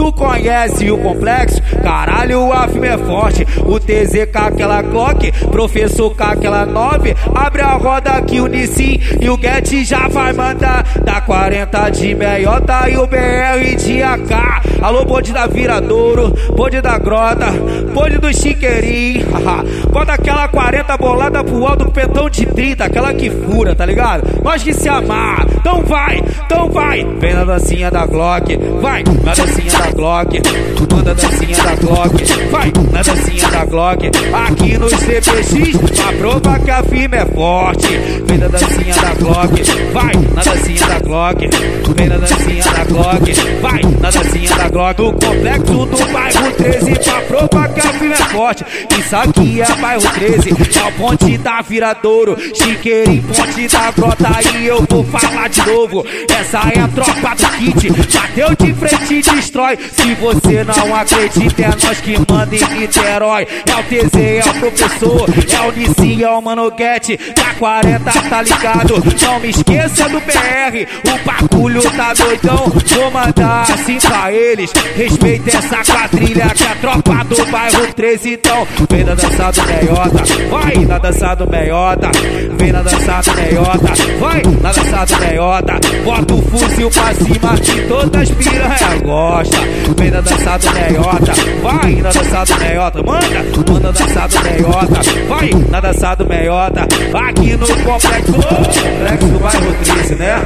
Tu conhece o complexo? Caralho, a firma é forte. O TZK aquela Glock, professor K aquela 9. Abre a roda que o Nissin e o Get já vai mandar. Da 40 de meiota e o BR de AK. Alô, bonde da Viradouro, bonde da Grota, bonde do Chiqueirinho. Bota aquela 40 bolada pro alto, petão de 30, aquela que fura, tá ligado? Nós que se amar. Então vai, então vai. Vem na dancinha da Glock, vai na dancinha da Glock. Manda dancinha da Glock, vai na dancinha da Glock. Aqui no CPX, a prova que a firma é forte. Vem na dancinha da Glock, vai na dancinha da Glock. Vem na dancinha da Glock, vai na dancinha da Glock. Do complexo do bairro 13, pra prova que a é forte. Isso aqui é bairro 13, é o ponte da Viradouro. Chiqueirinho, ponte da Grota. E eu vou falar de novo. Essa é a tropa do kit. Bateu de frente e destrói. Se você não acredita, é nós que manda em Niterói. É o TZ, é o professor, é o Nissin, é o Manoguete. Da 40 tá ligado. Não me esqueça do BR. O bagulho tá doidão. Vou mandar assim pra eles. Respeita essa quadrilha que a tropa do bairro 13. Então, vem na dança do meiota. Vai na dança do meiota. Vem na dança do meiota. Vai na dança do meiota. Bota o fuzil pra cima que todas as piranha gosta. Vem na dança do meiota. Vai na dança do meiota. Manda, manda dança do meiota. Vai na dança do meiota. Aqui no complexo, complexo do bairro 13, né?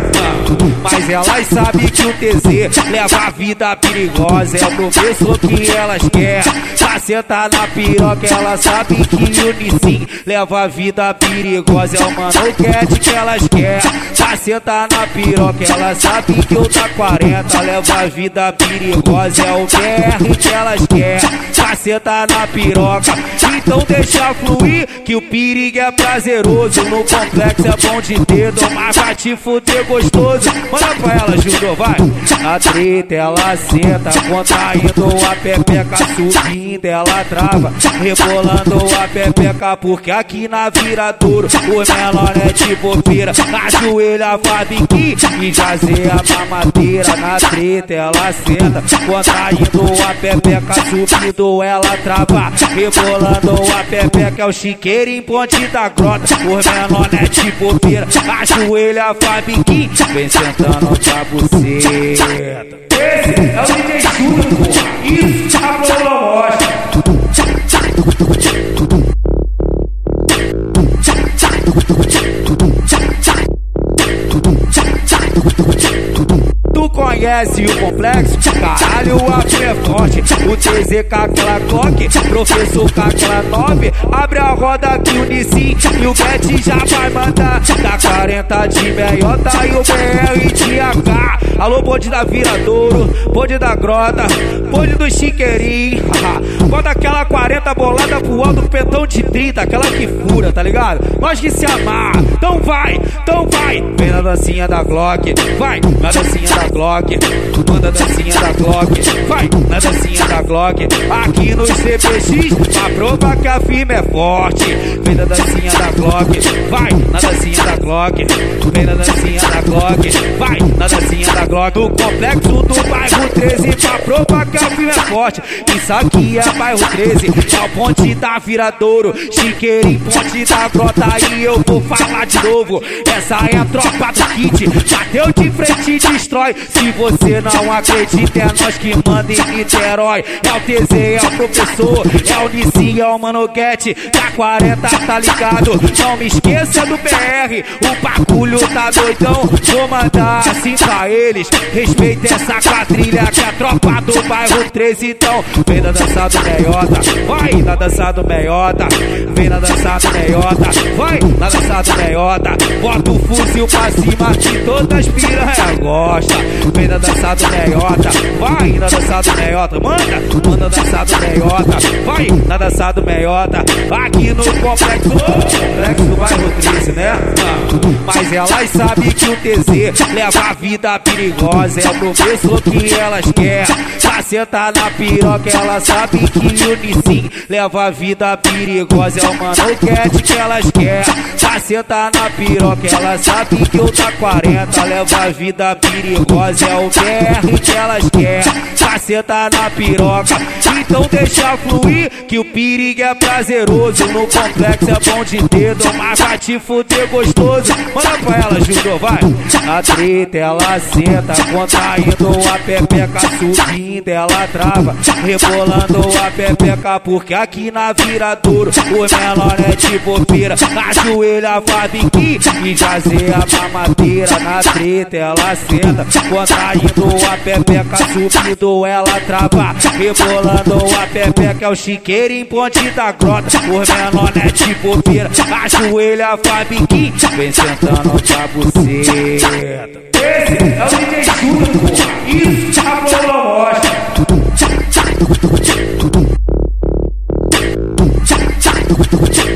Mas elas sabem que o TZ leva a vida perigosa. É o professor que elas querem. Caceta na piroca, ela sabe que o Nissin leva a vida perigosa. É o mano que elas querem. Caceta na piroca, ela sabe que eu tá 40 leva a vida perigosa. É o BR que elas querem. Caceta na piroca, então deixa fluir que o perigo é prazeroso. No complexo é bom de dedo, mas vai te fuder gostoso. Manda pra ela, Judô, vai. A treta ela senta, contraindo a pepeca subindo, ela trava, rebolando a pepeca, porque aqui na viradouro o menor é de bobeira. Ajoelha, faz biquinho e jazeia a madeira. Na treta ela senta, contraindo a pepeca subindo, ela trava, rebolando a pepeca. É o chiqueiro em ponte da grota, o menor é de bobeira. Ajoelha, faz biquinho, vem sentando pra buceta. Esse é o DJ Júnior, porra. Isso a bola mostra. Conhece o complexo? Caralho, a firma é forte. O TZK aquela Glock, professor K aquela 9. Abre a roda que o Nissin e o Get já vai mandar. Da 40 de meiota e o BR de AK. Alô, bonde da Viradouro, bonde da Grota, bonde do Chiqueirinho. Bota aquela 40 bolada pro alto, petão de 30, aquela que fura, tá ligado? Nós que se amar. Então vai, então vai. Vem dancinha da Glock, vai na dancinha da Glock. Manda dancinha da Glock, vai na dancinha da Glock. Aqui no CPX, a prova que a firma é forte. Vem na dancinha da Glock, vai na dancinha da Glock. Vem na dancinha da Glock, vai na dancinha da Glock. Do complexo do bairro 13, pra prova que a firma é forte. Isso aqui é bairro 13, é o ponte da Viradouro. Chiqueirinho, ponte da Grota. E eu vou falar de novo. Essa é a tropa kit. Bateu de frente e destrói. Se você não acredita, é nós que manda em Niterói. É o TZ, é o professor, é o Nissin, é o Manoguete. Da 40 tá ligado. Não me esqueça do BR. O bagulho tá doidão. Vou mandar assim pra eles. Respeita essa quadrilha que é a tropa do bairro 13. Então, vem na dança do meiota. Vai na dança do meiota. Vem na dança do meiota. Vai na dança do meiota. Bota o fuzil pra cima todas as piranha gosta. Vem na dança do meiota. Vai na dança do meiota. Manda, manda dança do meiota. Vai na dança do meiota. Aqui no complexo, complexo do bairro 13, né? Mas elas sabem que o TZ leva a vida perigosa. É o professor que elas querem. Caceta na piroca, ela sabe que o Nissin leva a vida perigosa. É o mano cat que elas querem. Caceta na piroca, ela sabe que eu tá 40. Leva a vida perigosa. É o BR que elas querem. Caceta na piroca, então deixa fluir que o perigo é prazeroso. No complexo é bom de dedo, mas vai te fuder gostoso. Manda pra ela, Júnior, vai. A treta ela senta, contraindo a pepeca, subindo ela trava, rebolando a pepeca, porque aqui na viradouro o menor é de bobeira. Ajoelha, faz biquinho e jazeia a madeira na treta, ela senta, contraindo a pepeca, subindo ela trava, rebolando a pepeca, é o chiqueiro em ponte da grota, por menor é de a ajoelha fabiquinha. vem sentando pra buceta. Esse é o DJ Júlio, porra, isso, a bola mostra. Tchau, tchau, tchau, tchau, tchau, tchau, tchau, tchau, tchau, tchau,